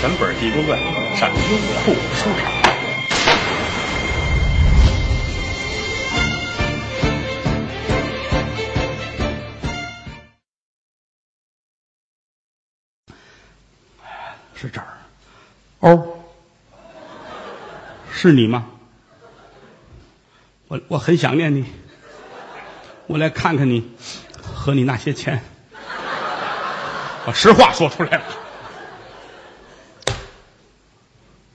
全本《地沟传》上优酷收场。是这儿，哦，是你吗？我我很想念你，我来看看你和你那些钱。把实话说出来了，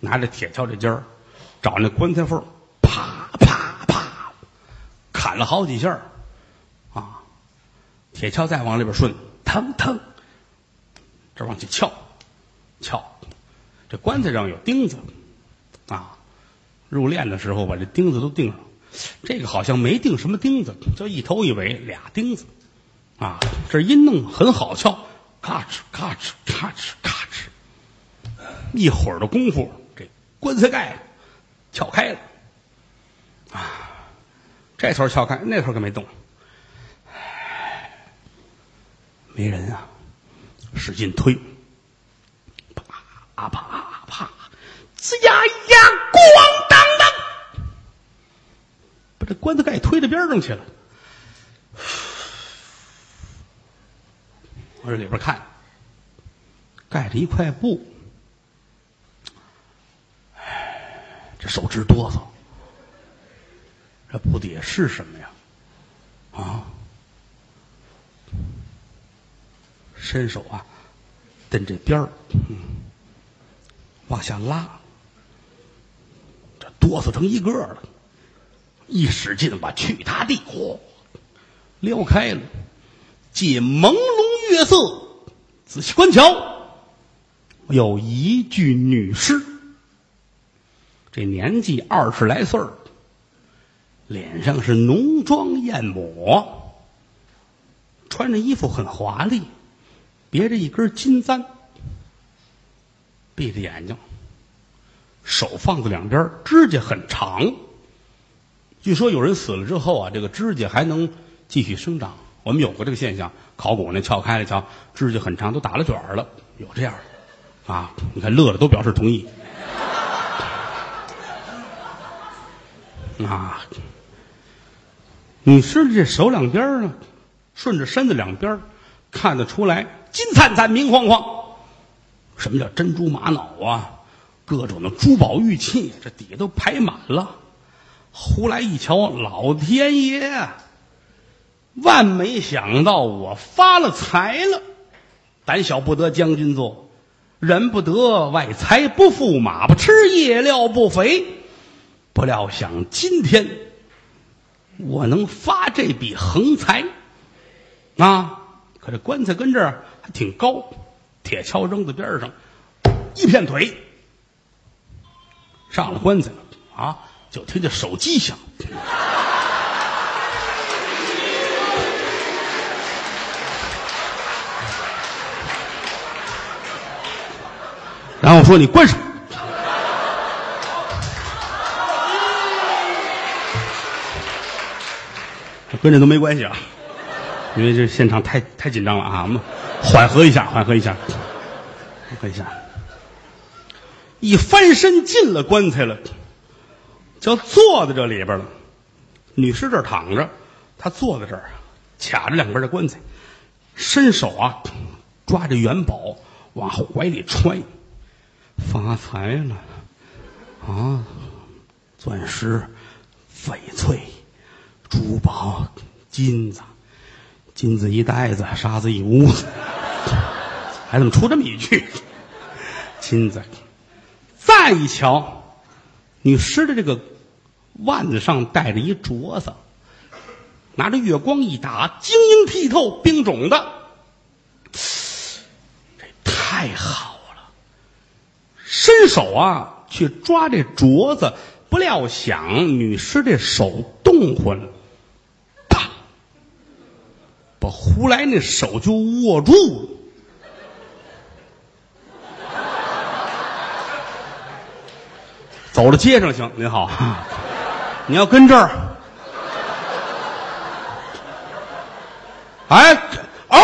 拿着铁锹这尖儿，找那棺材缝，啪啪啪，砍了好几下啊！铁锹再往里边顺，腾腾，这往起撬，撬。这棺材上有钉子啊，入殓的时候把这钉子都钉上。这个好像没钉什么钉子，就一头一尾俩钉子啊。这一弄很好撬。咔哧咔哧咔哧咔哧，一会儿的功夫，棺材盖撬开了，啊，这头撬开，那头可没动，没人啊，使劲推，啪啪啪，吱呀呀，咣当当，把这棺材盖推到边上去了。我这里边看，盖着一块布，哎，这手直哆嗦。这布底下是什么呀？啊，伸手啊，蹬这边儿，嗯，往下拉，这哆嗦成一个了，一使劲把去他地，嚯，撩开了，借朦胧。月色，仔细观瞧，有一具女尸。这年纪二十来岁脸上是浓妆艳抹，穿着衣服很华丽，别着一根金簪，闭着眼睛，手放在两边，指甲很长。据说有人死了之后啊，这个指甲还能继续生长。我们有过这个现象，考古那撬开了瞧，指甲很长，都打了卷了，有这样的啊？你看乐了都表示同意啊。女尸的这手两边呢，顺着身子两边看得出来金灿灿、明晃晃。什么叫珍珠玛瑙啊？各种的珠宝玉器，这底下都排满了。胡来一瞧，老天爷！万没想到我发了财了，胆小不得将军做，人不得外财不富，马不吃夜料不肥。不料想今天我能发这笔横财啊！可这棺材跟这儿还挺高，铁锹扔在边上，一片腿上了棺材了啊！就听见手机响。然后说：“你关上。”跟这都没关系啊，因为这现场太太紧张了啊，我们缓和一下，缓和一下，缓和一下。一翻身进了棺材了，就坐在这里边了。女尸这儿躺着，她坐在这儿，卡着两边的棺材，伸手啊，抓着元宝往怀里揣。发财了啊！钻石、翡翠、珠宝、金子，金子一袋子，沙子一屋子，还怎么出这么一句？金子，再一瞧，女尸的这个腕子上戴着一镯子，拿着月光一打，晶莹剔透，冰种的，这太好了。伸手啊，去抓这镯子，不料想女尸这手动唤了，把胡来那手就握住了。走到街上行，您好，你要跟这儿，哎，哦。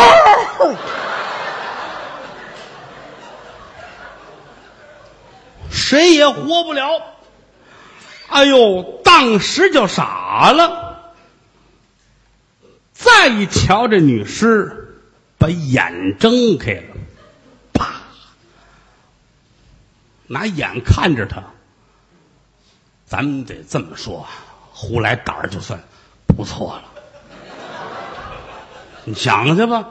谁也活不了。哎呦，当时就傻了。再一瞧这女尸，把眼睁开了，啪，拿眼看着他。咱们得这么说，胡来胆儿就算不错了。你想去吧，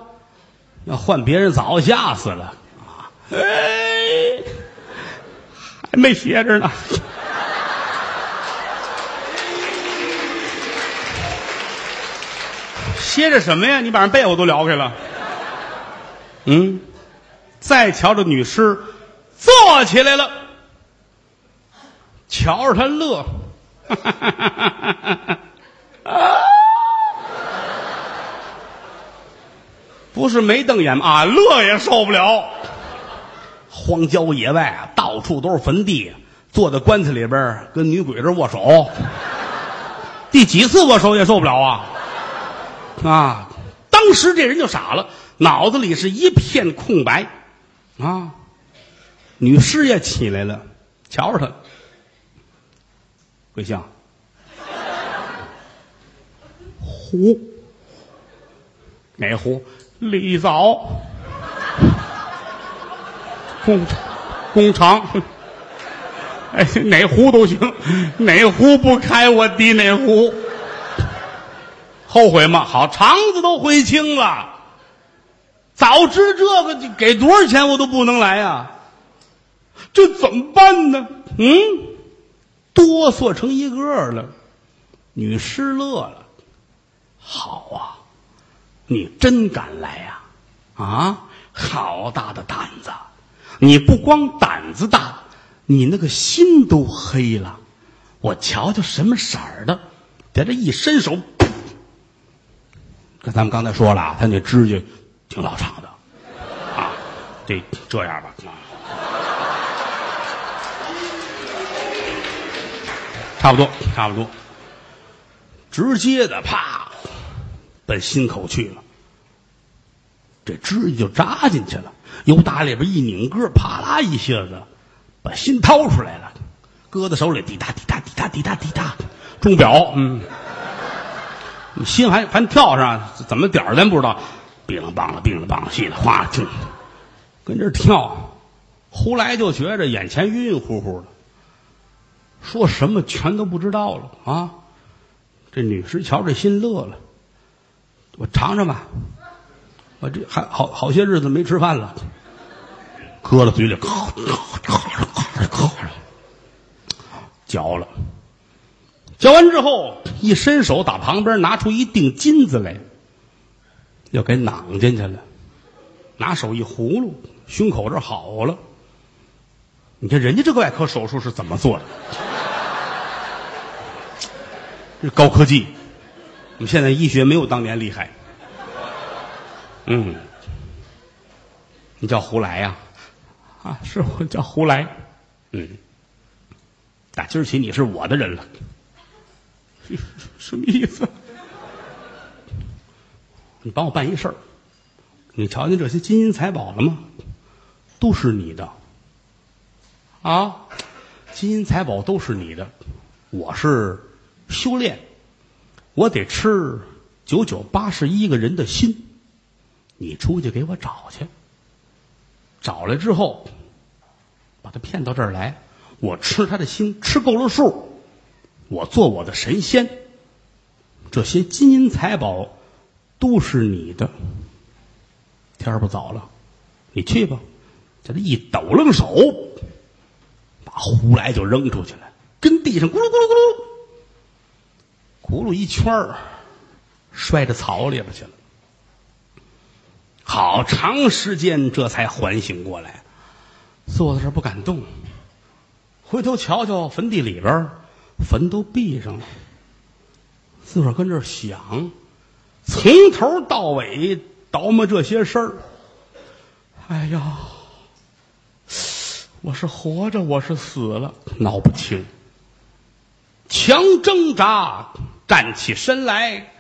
要换别人早吓死了啊！哎，还没歇着呢。歇着什么呀？你把人被窝都撩开了。嗯，再瞧着女尸坐起来了，瞧着他乐，不是没瞪眼啊，乐也受不了。荒郊野外啊，到处都是坟地，坐在棺材里边跟女鬼这握手，第几次握手也受不了啊。啊！当时这人就傻了，脑子里是一片空白，啊！女尸也起来了，瞧着他，桂香，胡，哪胡？李早，工工厂，哎，哪壶都行，哪壶不开我滴哪壶。后悔吗？好，肠子都悔青了。早知这个，给多少钱我都不能来呀。这怎么办呢？嗯，哆嗦成一个了。女尸乐了，好啊，你真敢来呀！啊，好大的胆子！你不光胆子大，你那个心都黑了。我瞧瞧什么色儿的，在这一伸手。咱们刚才说了，他那指甲挺老长的，啊，这这样吧，差不多，差不多，直接的啪，奔心口去了，这指甲就扎进去了，由打里边一拧个，啪啦一下子把心掏出来了，搁在手里，滴答滴答滴答滴答滴答，钟表，嗯。心还还跳上，怎么点儿咱不知道，冰了棒了，冰了棒了，稀里哗啦，跟这跳，胡来就觉着眼前晕晕乎乎的，说什么全都不知道了啊！这女士瞧这心乐了，我尝尝吧，我这还好好些日子没吃饭了，搁到嘴里，咔咔咔咔咔嚼了。嚼完之后，一伸手打旁边拿出一锭金子来，要给囊进去了。拿手一葫芦，胸口这好了。你看人家这个外科手术是怎么做的？这高科技，我们现在医学没有当年厉害。嗯，你叫胡来呀？啊，是我叫胡来。嗯，打今儿起你是我的人了。什么意思？你帮我办一事儿，你瞧见这些金银财宝了吗？都是你的。啊，金银财宝都是你的。我是修炼，我得吃九九八十一个人的心。你出去给我找去，找来之后，把他骗到这儿来，我吃他的心，吃够了数。我做我的神仙，这些金银财宝都是你的。天儿不早了，你去吧。这一抖楞手，把胡来就扔出去了，跟地上咕噜咕噜咕噜，咕噜一圈儿，摔到草里边去了。好长时间，这才缓醒过来，坐在这儿不敢动，回头瞧瞧坟地里边儿。坟都闭上了，自个儿跟这儿想，从头到尾倒磨这些事儿。哎呀，我是活着，我是死了，闹不清。强挣扎，站起身来，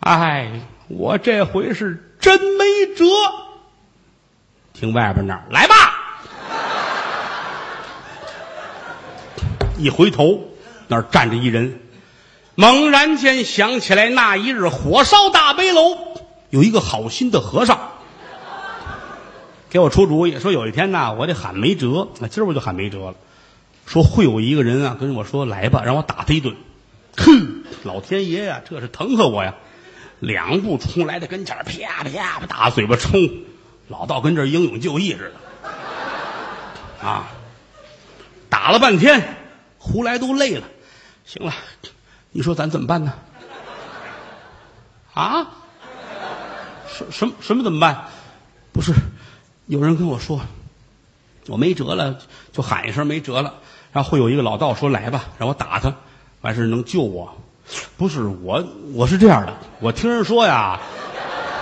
哎，我这回是真没辙。听外边那儿来吧。一回头，那儿站着一人，猛然间想起来那一日火烧大悲楼，有一个好心的和尚给我出主意，说有一天呐，我得喊梅哲，那今儿我就喊梅哲了。说会有一个人啊，跟我说来吧，让我打他一顿。哼，老天爷呀，这是疼死我呀！两步冲来的跟前，啪啪啪大嘴巴冲，老道跟这英勇就义似的，啊，打了半天，胡来都累了。行了，你说咱怎么办呢？啊？什什么什么怎么办？不是，有人跟我说，我没辙了，就喊一声没辙了。然后会有一个老道说来吧，让我打他，完事能救我。不是我，我是这样的，我听人说呀，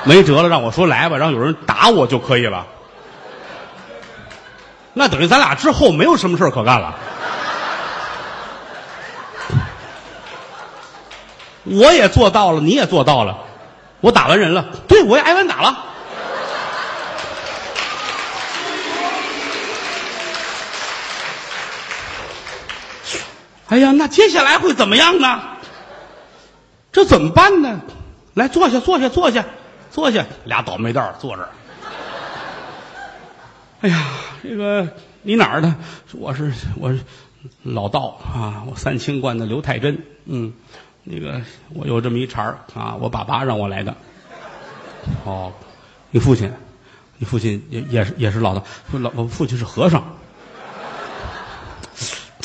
没辙了，让我说来吧，让有人打我就可以了。那等于咱俩之后没有什么事可干了。我也做到了，你也做到了，我打完人了，对我也挨完打了。哎呀，那接下来会怎么样呢？这怎么办呢？来，坐下，坐下，坐下，坐下。俩倒霉蛋坐这儿。哎呀，这个你哪儿的？我是我是老道啊，我三清观的刘太真。嗯，那个我有这么一茬儿啊，我爸爸让我来的。哦，你父亲，你父亲也也是也是老道，老我父亲是和尚。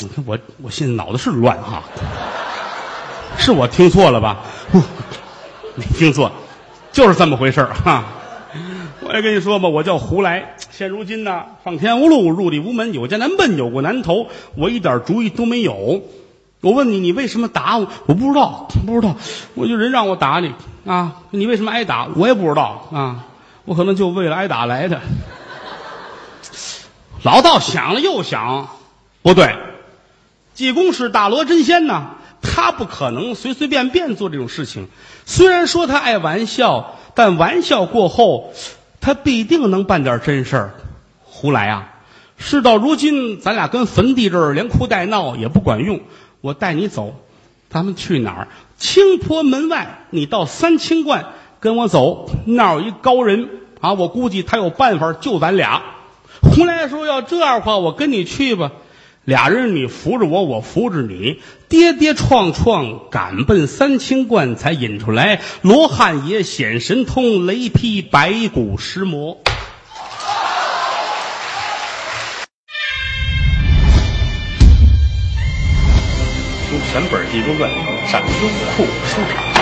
你看我我现在脑子是乱哈，是我听错了吧？不，没听错，就是这么回事儿哈。我也跟你说吧，我叫胡来。现如今呢，上天无路，入地无门，有家难奔，有过难投，我一点主意都没有。我问你，你为什么打我？我不知道，不知道。我就人让我打你啊！你为什么挨打？我也不知道啊！我可能就为了挨打来的。老道想了又想，不对。济公是大罗真仙呐，他不可能随随便便做这种事情。虽然说他爱玩笑，但玩笑过后，他必定能办点真事儿。胡来啊！事到如今，咱俩跟坟地这儿连哭带闹也不管用。我带你走，咱们去哪儿？青坡门外，你到三清观跟我走，那儿有一高人啊，我估计他有办法救咱俩。胡来说：“要这样话，我跟你去吧。”俩人，你扶着我，我扶着你，跌跌撞撞赶奔三清观，才引出来罗汉爷显神通，雷劈白骨尸魔。全本《济公传》，上优酷书场。